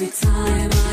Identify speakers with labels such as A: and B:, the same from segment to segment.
A: Every time. I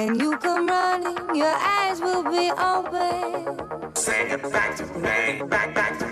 A: and you come running, your eyes will be open.
B: Say it back to me, back, back to me.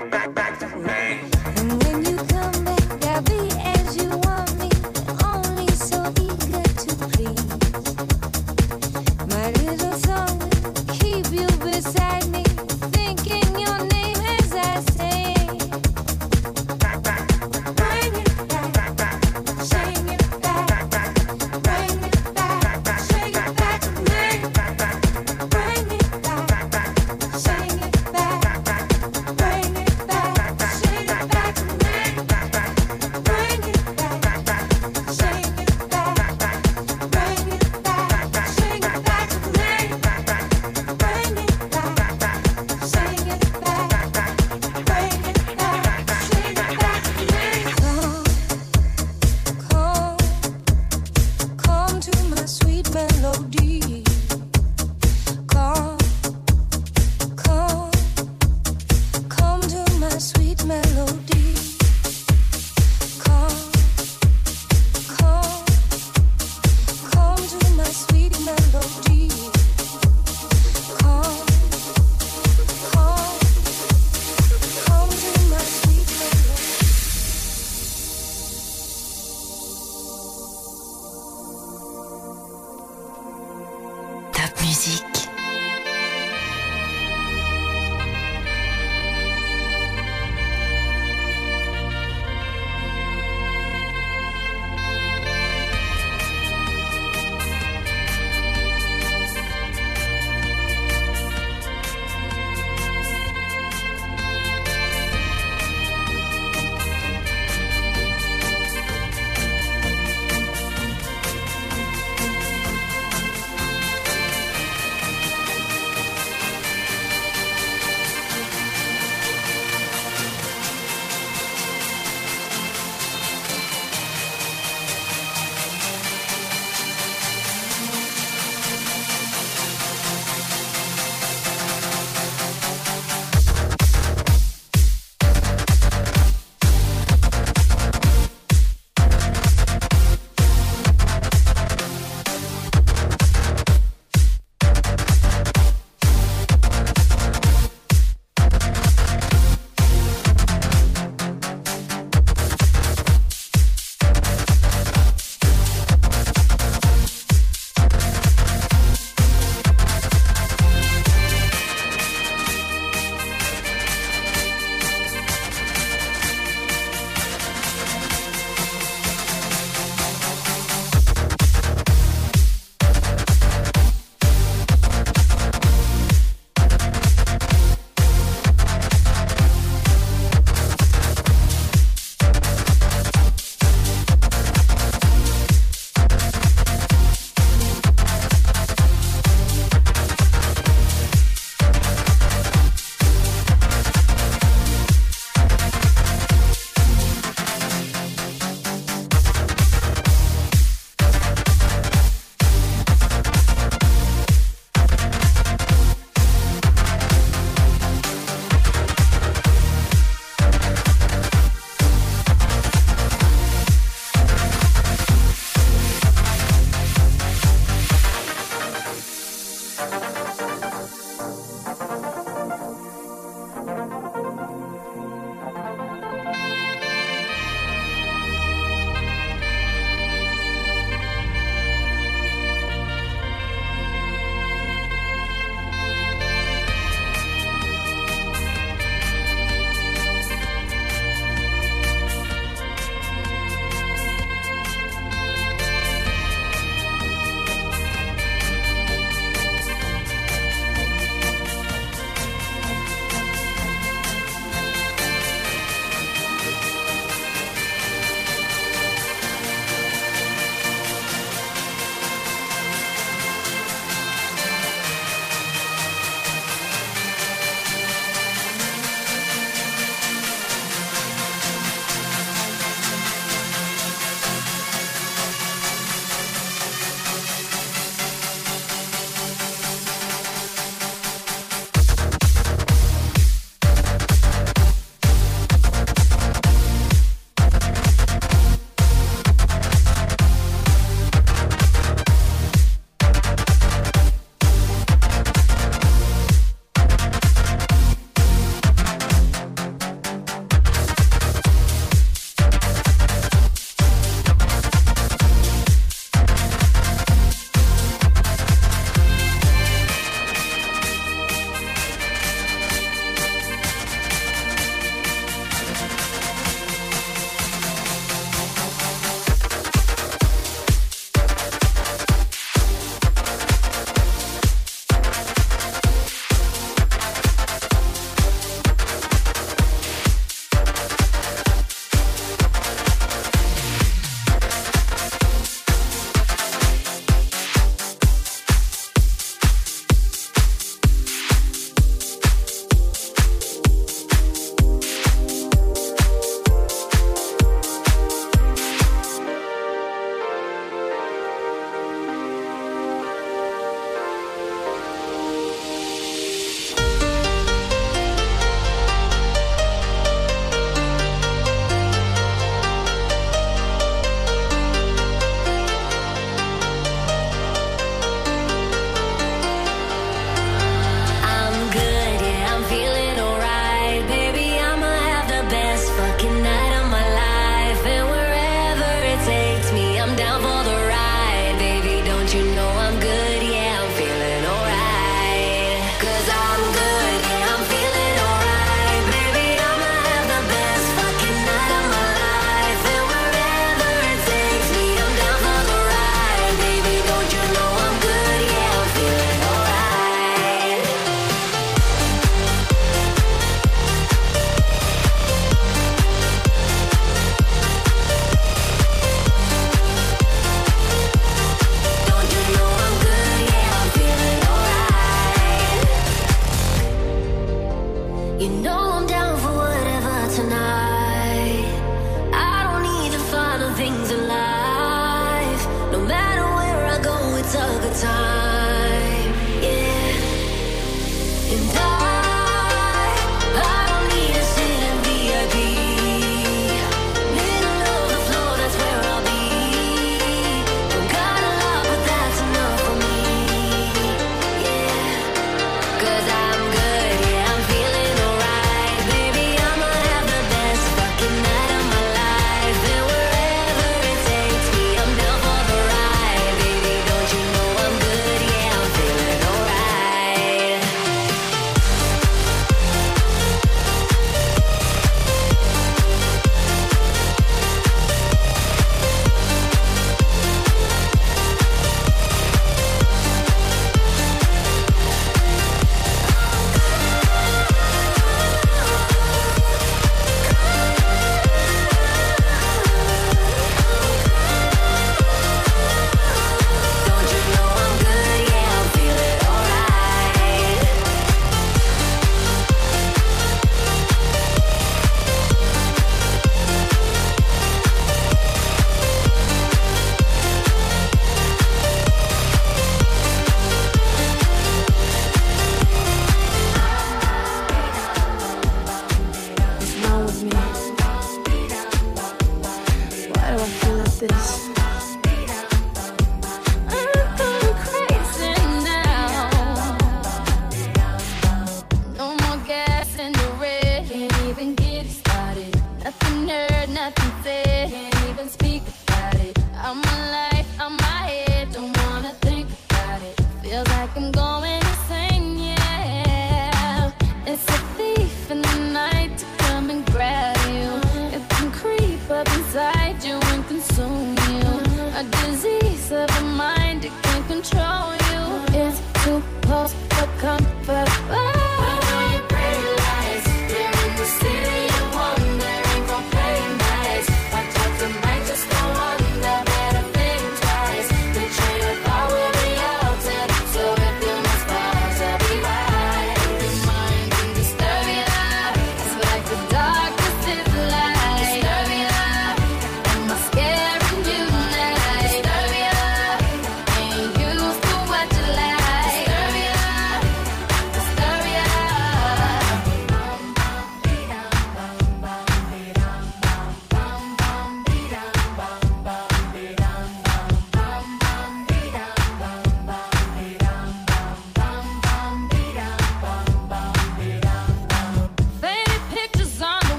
A: Things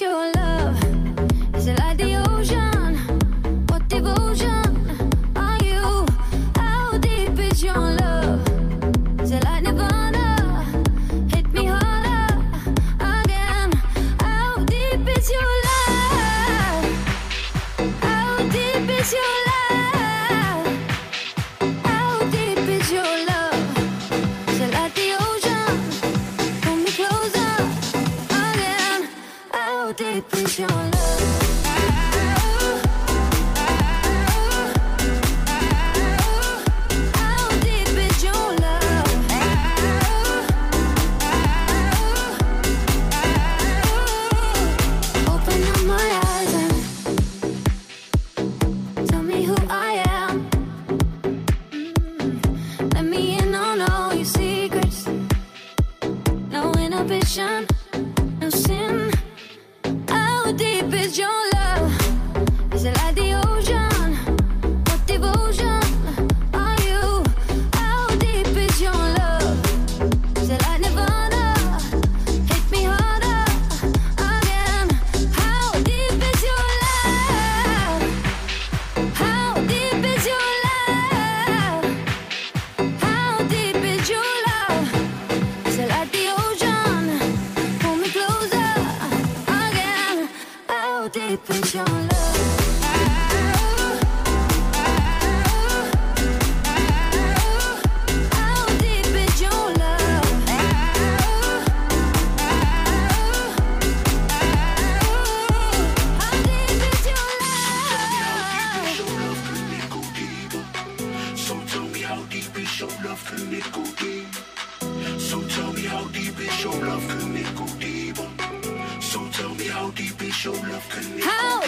A: your life. your love? Can it go deep? So tell me how deep is your love? Can it go deep. So tell me how deep is your love? Can it go deep?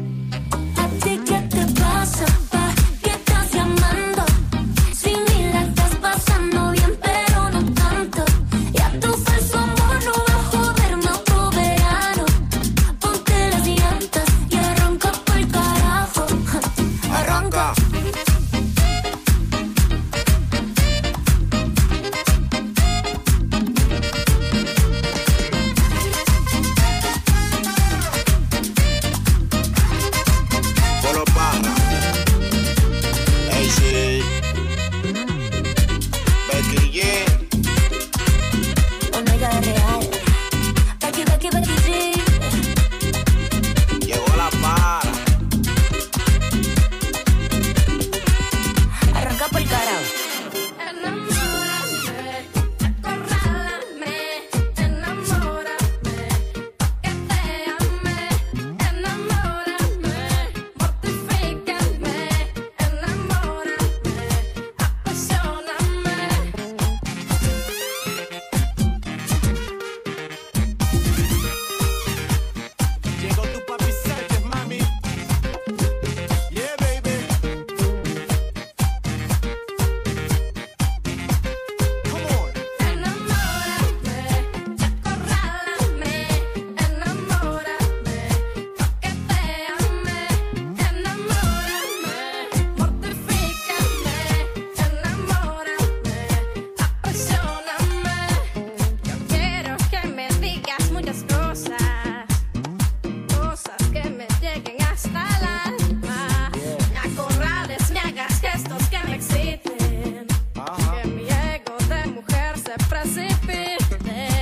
C: pra perder.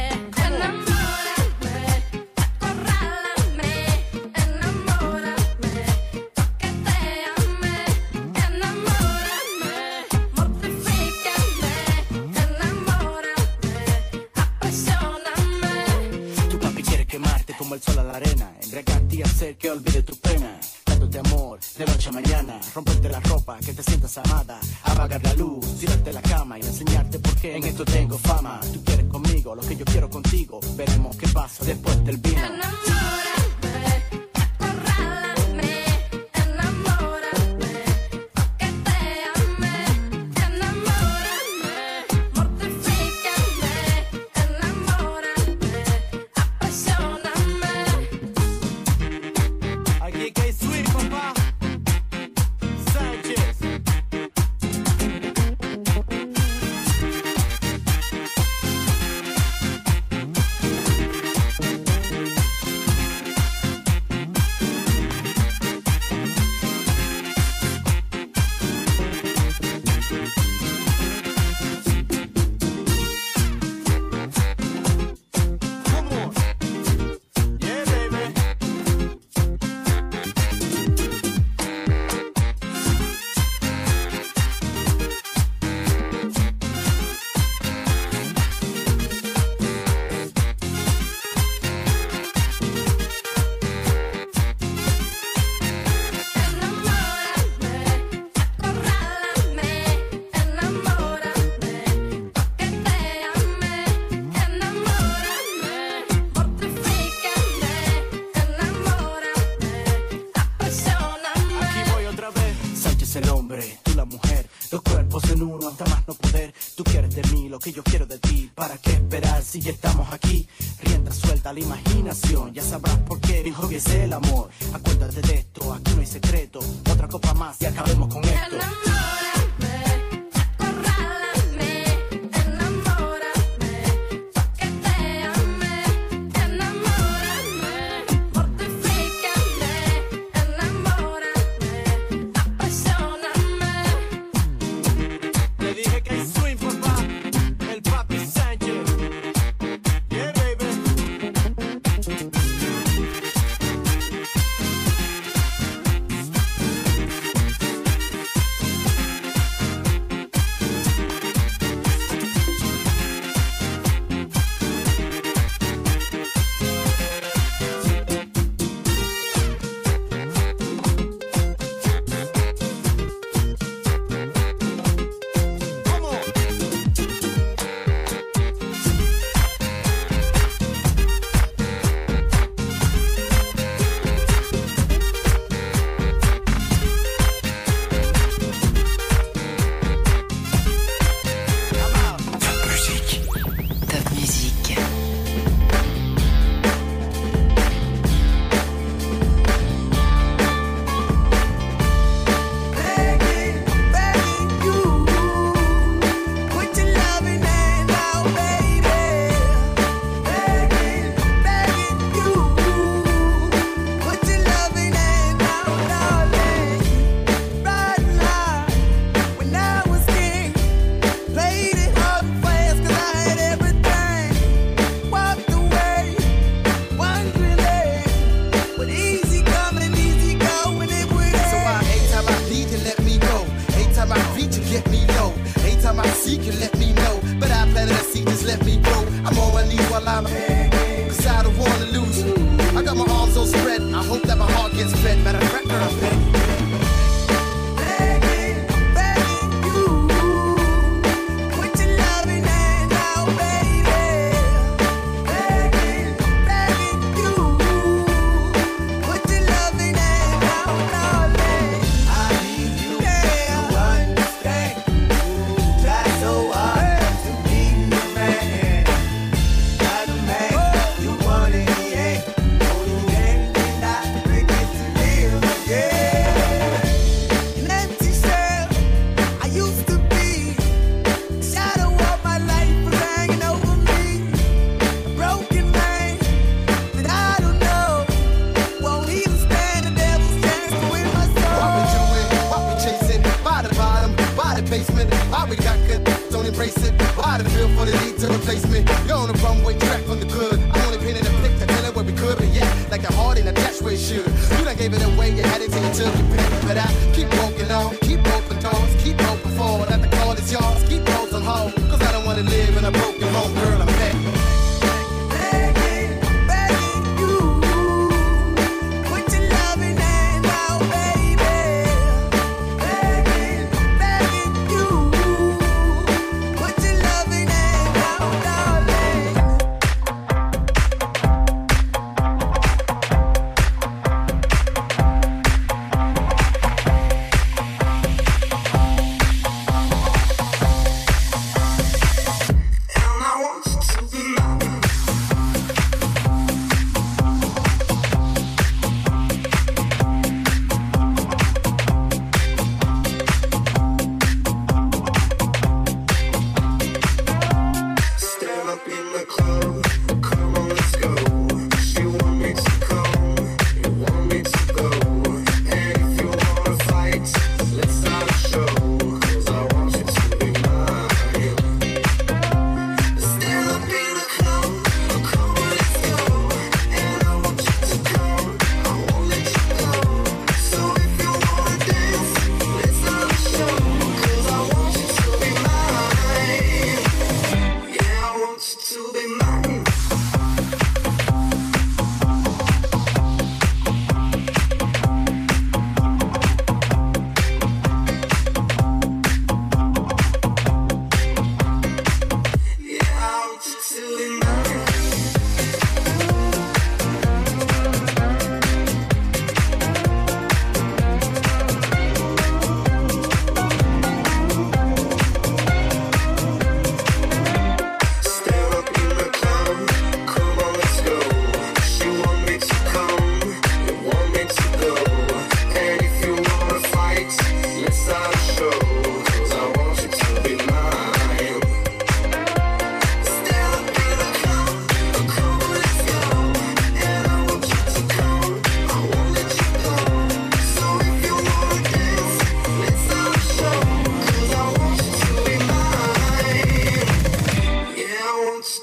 C: Sánchez
D: el
C: hombre, tú la mujer, dos cuerpos en uno hasta más no poder. Tú quieres de mí lo que yo quiero de ti. ¿Para qué esperar si ya estamos aquí? Rienda suelta la imaginación, ya sabrás por qué mi hobby es el amor. Acuérdate de esto, aquí no hay secreto. Otra copa más y acabemos con esto.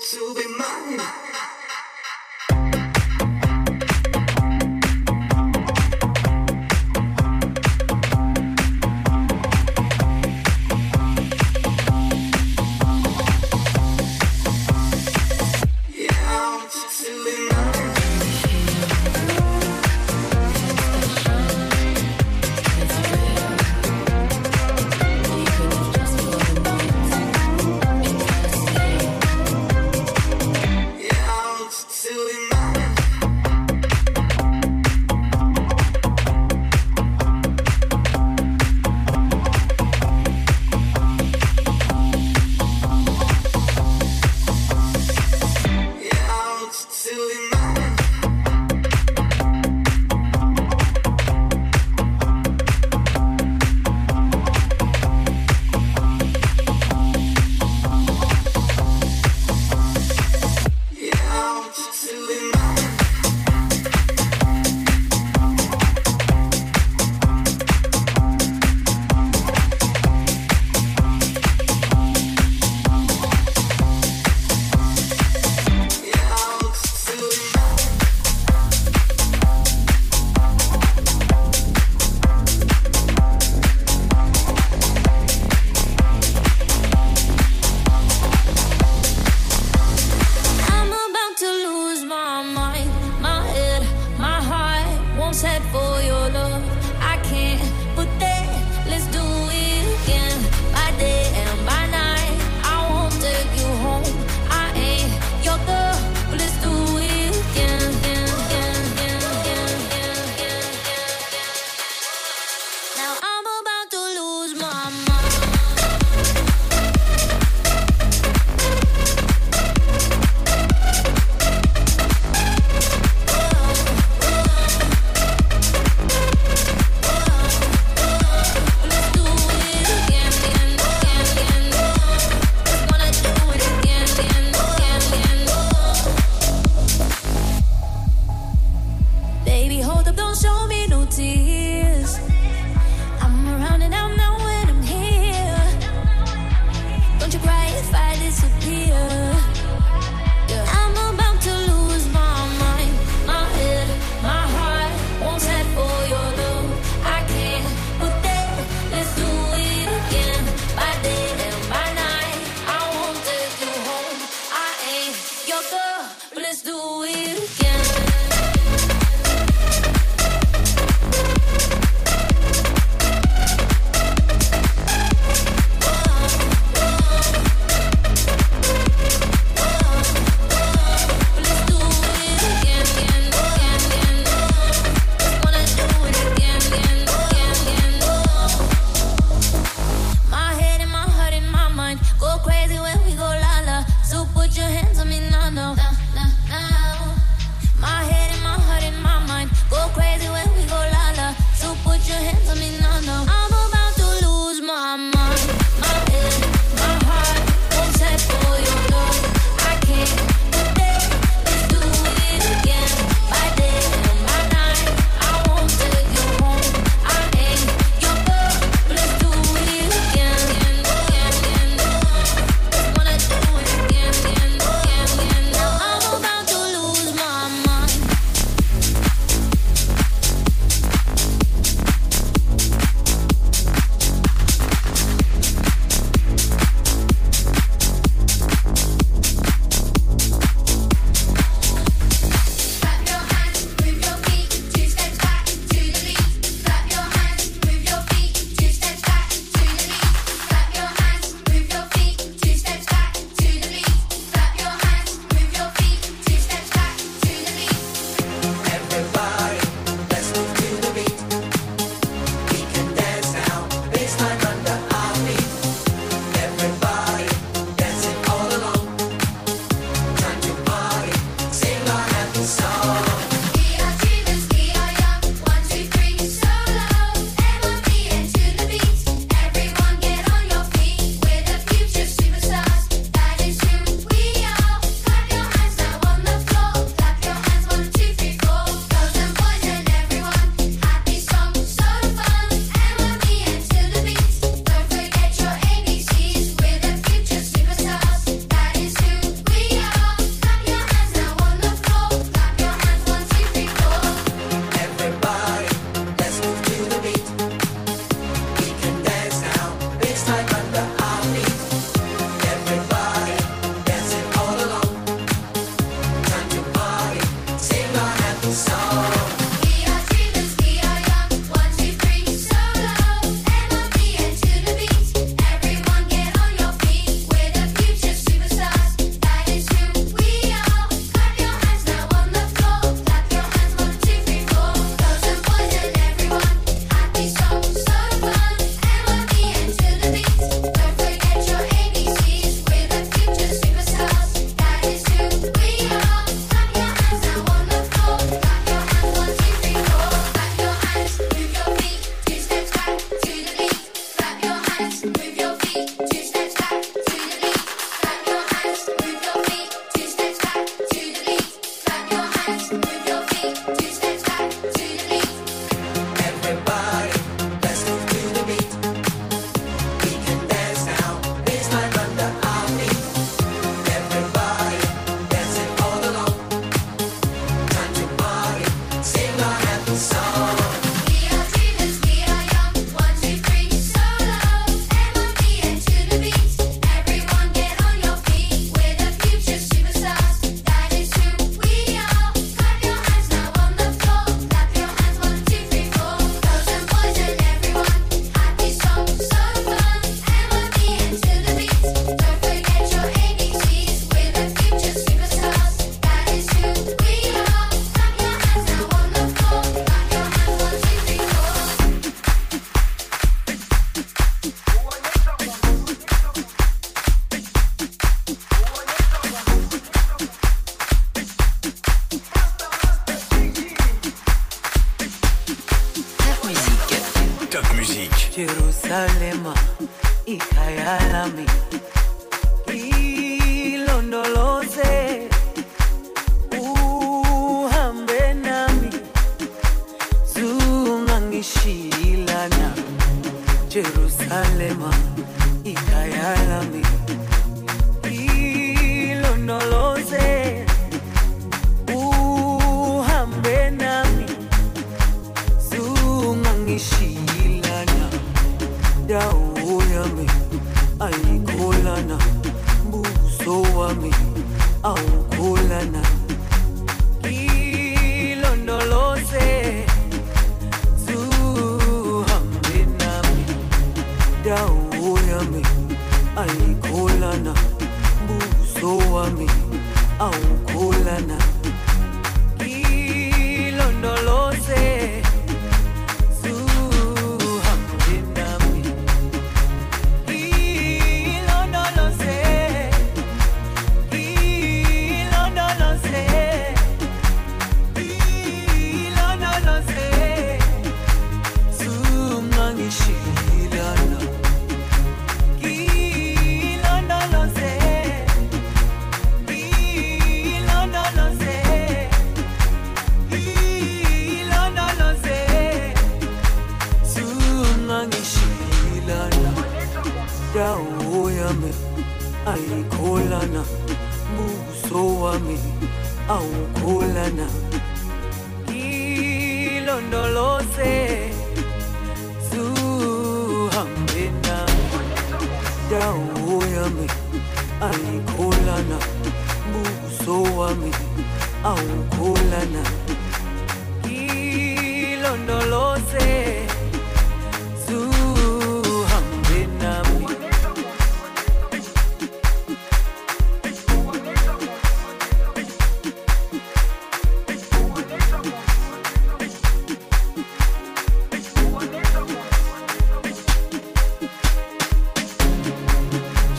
E: To be mine.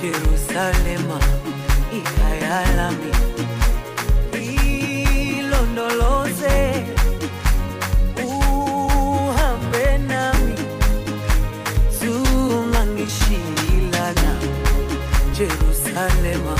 F: Jerusalem, ikhaya lami ilondoloze uhambe nami. Zungangishilana Jerusalema